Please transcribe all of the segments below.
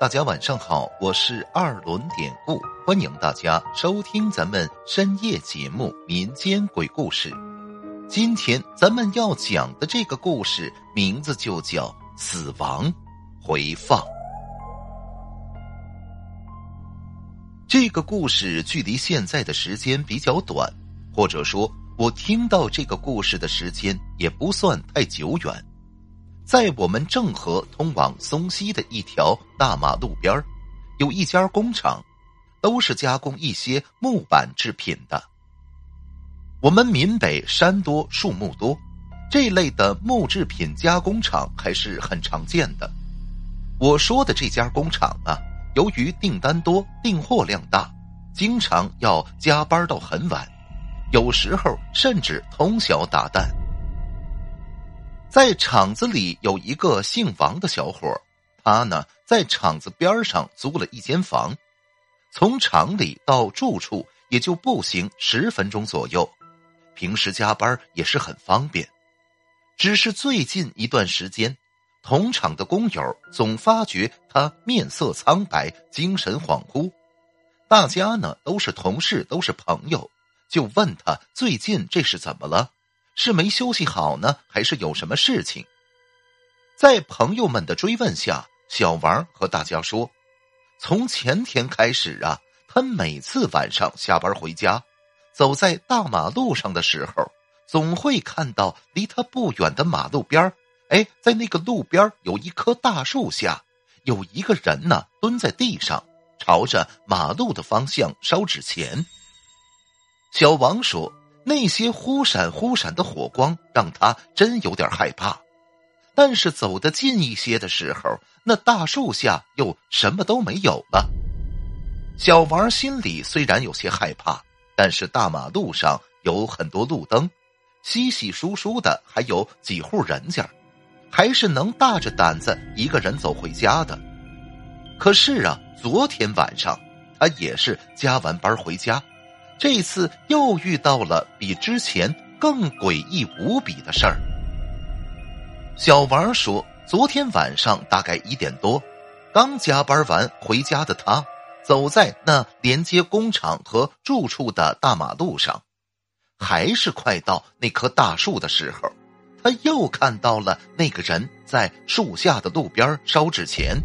大家晚上好，我是二轮典故，欢迎大家收听咱们深夜节目《民间鬼故事》。今天咱们要讲的这个故事名字就叫《死亡回放》。这个故事距离现在的时间比较短，或者说，我听到这个故事的时间也不算太久远。在我们郑和通往松溪的一条大马路边有一家工厂，都是加工一些木板制品的。我们闽北山多树木多，这类的木制品加工厂还是很常见的。我说的这家工厂啊，由于订单多、订货量大，经常要加班到很晚，有时候甚至通宵达旦。在厂子里有一个姓王的小伙他呢在厂子边上租了一间房，从厂里到住处也就步行十分钟左右，平时加班也是很方便。只是最近一段时间，同厂的工友总发觉他面色苍白、精神恍惚，大家呢都是同事，都是朋友，就问他最近这是怎么了。是没休息好呢，还是有什么事情？在朋友们的追问下，小王和大家说：“从前天开始啊，他每次晚上下班回家，走在大马路上的时候，总会看到离他不远的马路边哎，在那个路边有一棵大树下，有一个人呢蹲在地上，朝着马路的方向烧纸钱。”小王说。那些忽闪忽闪的火光让他真有点害怕，但是走得近一些的时候，那大树下又什么都没有了。小王心里虽然有些害怕，但是大马路上有很多路灯，稀稀疏疏的还有几户人家，还是能大着胆子一个人走回家的。可是啊，昨天晚上他也是加完班回家。这次又遇到了比之前更诡异无比的事儿。小王说：“昨天晚上大概一点多，刚加班完回家的他，走在那连接工厂和住处的大马路上，还是快到那棵大树的时候，他又看到了那个人在树下的路边烧纸钱，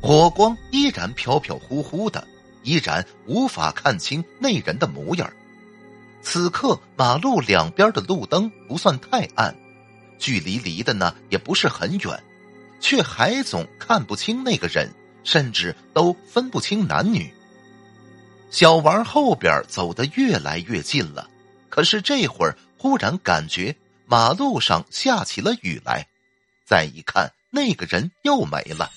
火光依然飘飘忽忽的。”依然无法看清那人的模样。此刻马路两边的路灯不算太暗，距离离的呢也不是很远，却还总看不清那个人，甚至都分不清男女。小王后边走得越来越近了，可是这会儿忽然感觉马路上下起了雨来，再一看那个人又没了。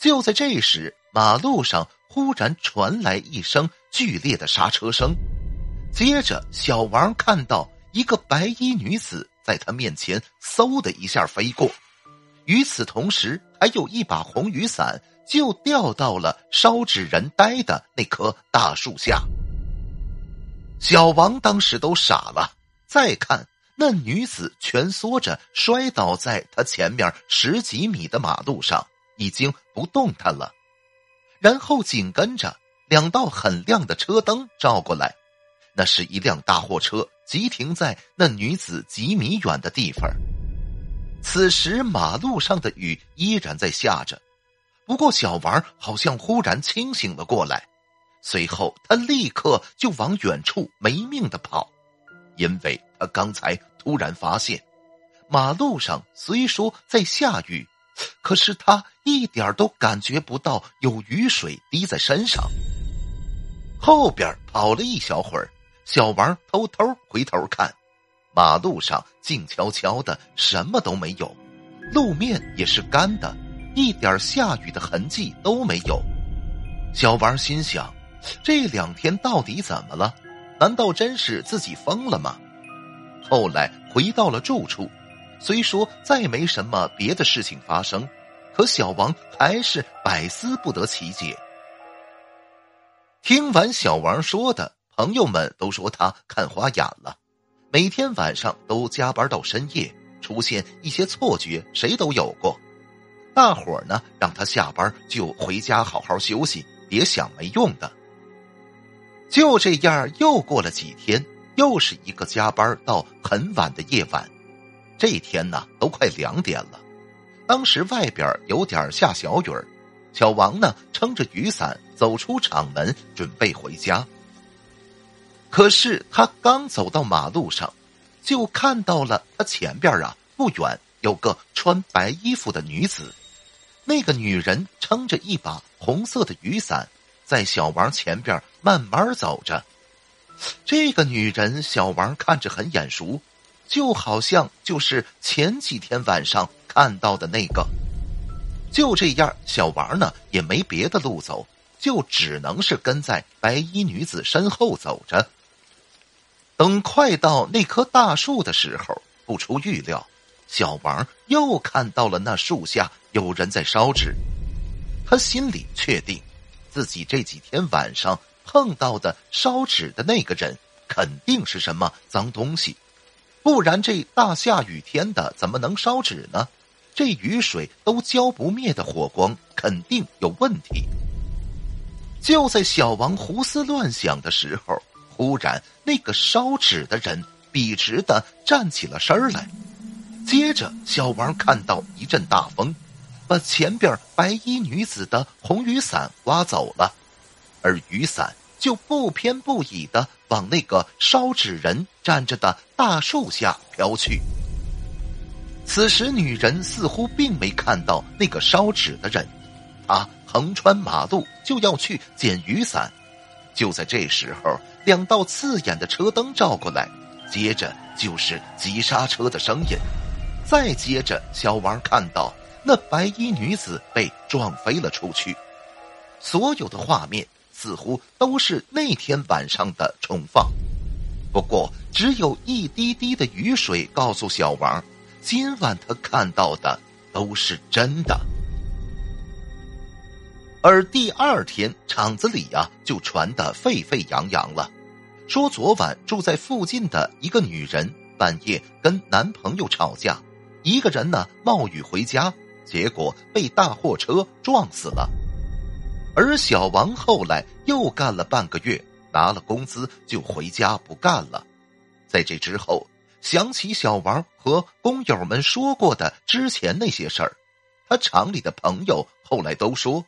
就在这时，马路上。忽然传来一声剧烈的刹车声，接着小王看到一个白衣女子在他面前嗖的一下飞过，与此同时，还有一把红雨伞就掉到了烧纸人呆的那棵大树下。小王当时都傻了，再看那女子蜷缩着摔倒在他前面十几米的马路上，已经不动弹了。然后紧跟着两道很亮的车灯照过来，那是一辆大货车急停在那女子几米远的地方。此时马路上的雨依然在下着，不过小王好像忽然清醒了过来，随后他立刻就往远处没命的跑，因为他刚才突然发现，马路上虽说在下雨。可是他一点都感觉不到有雨水滴在身上。后边跑了一小会儿，小王偷偷回头看，马路上静悄悄的，什么都没有，路面也是干的，一点下雨的痕迹都没有。小王心想：这两天到底怎么了？难道真是自己疯了吗？后来回到了住处。虽说再没什么别的事情发生，可小王还是百思不得其解。听完小王说的，朋友们都说他看花眼了，每天晚上都加班到深夜，出现一些错觉，谁都有过。大伙儿呢让他下班就回家好好休息，别想没用的。就这样，又过了几天，又是一个加班到很晚的夜晚。这一天呢，都快两点了。当时外边有点下小雨儿，小王呢撑着雨伞走出厂门，准备回家。可是他刚走到马路上，就看到了他前边啊不远有个穿白衣服的女子。那个女人撑着一把红色的雨伞。在小王前边慢慢走着，这个女人小王看着很眼熟，就好像就是前几天晚上看到的那个。就这样，小王呢也没别的路走，就只能是跟在白衣女子身后走着。等快到那棵大树的时候，不出预料，小王又看到了那树下有人在烧纸，他心里确定。自己这几天晚上碰到的烧纸的那个人，肯定是什么脏东西，不然这大下雨天的怎么能烧纸呢？这雨水都浇不灭的火光，肯定有问题。就在小王胡思乱想的时候，忽然那个烧纸的人笔直的站起了身来，接着小王看到一阵大风。把前边白衣女子的红雨伞刮走了，而雨伞就不偏不倚的往那个烧纸人站着的大树下飘去。此时，女人似乎并没看到那个烧纸的人，她横穿马路就要去捡雨伞。就在这时候，两道刺眼的车灯照过来，接着就是急刹车的声音，再接着，小王看到。那白衣女子被撞飞了出去，所有的画面似乎都是那天晚上的重放。不过，只有一滴滴的雨水告诉小王，今晚他看到的都是真的。而第二天，厂子里呀就传得沸沸扬扬了，说昨晚住在附近的一个女人半夜跟男朋友吵架，一个人呢冒雨回家。结果被大货车撞死了，而小王后来又干了半个月，拿了工资就回家不干了。在这之后，想起小王和工友们说过的之前那些事儿，他厂里的朋友后来都说，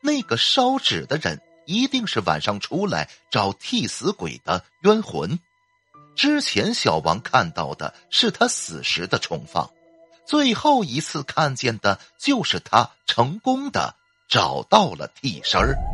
那个烧纸的人一定是晚上出来找替死鬼的冤魂。之前小王看到的是他死时的重放。最后一次看见的就是他成功的找到了替身儿。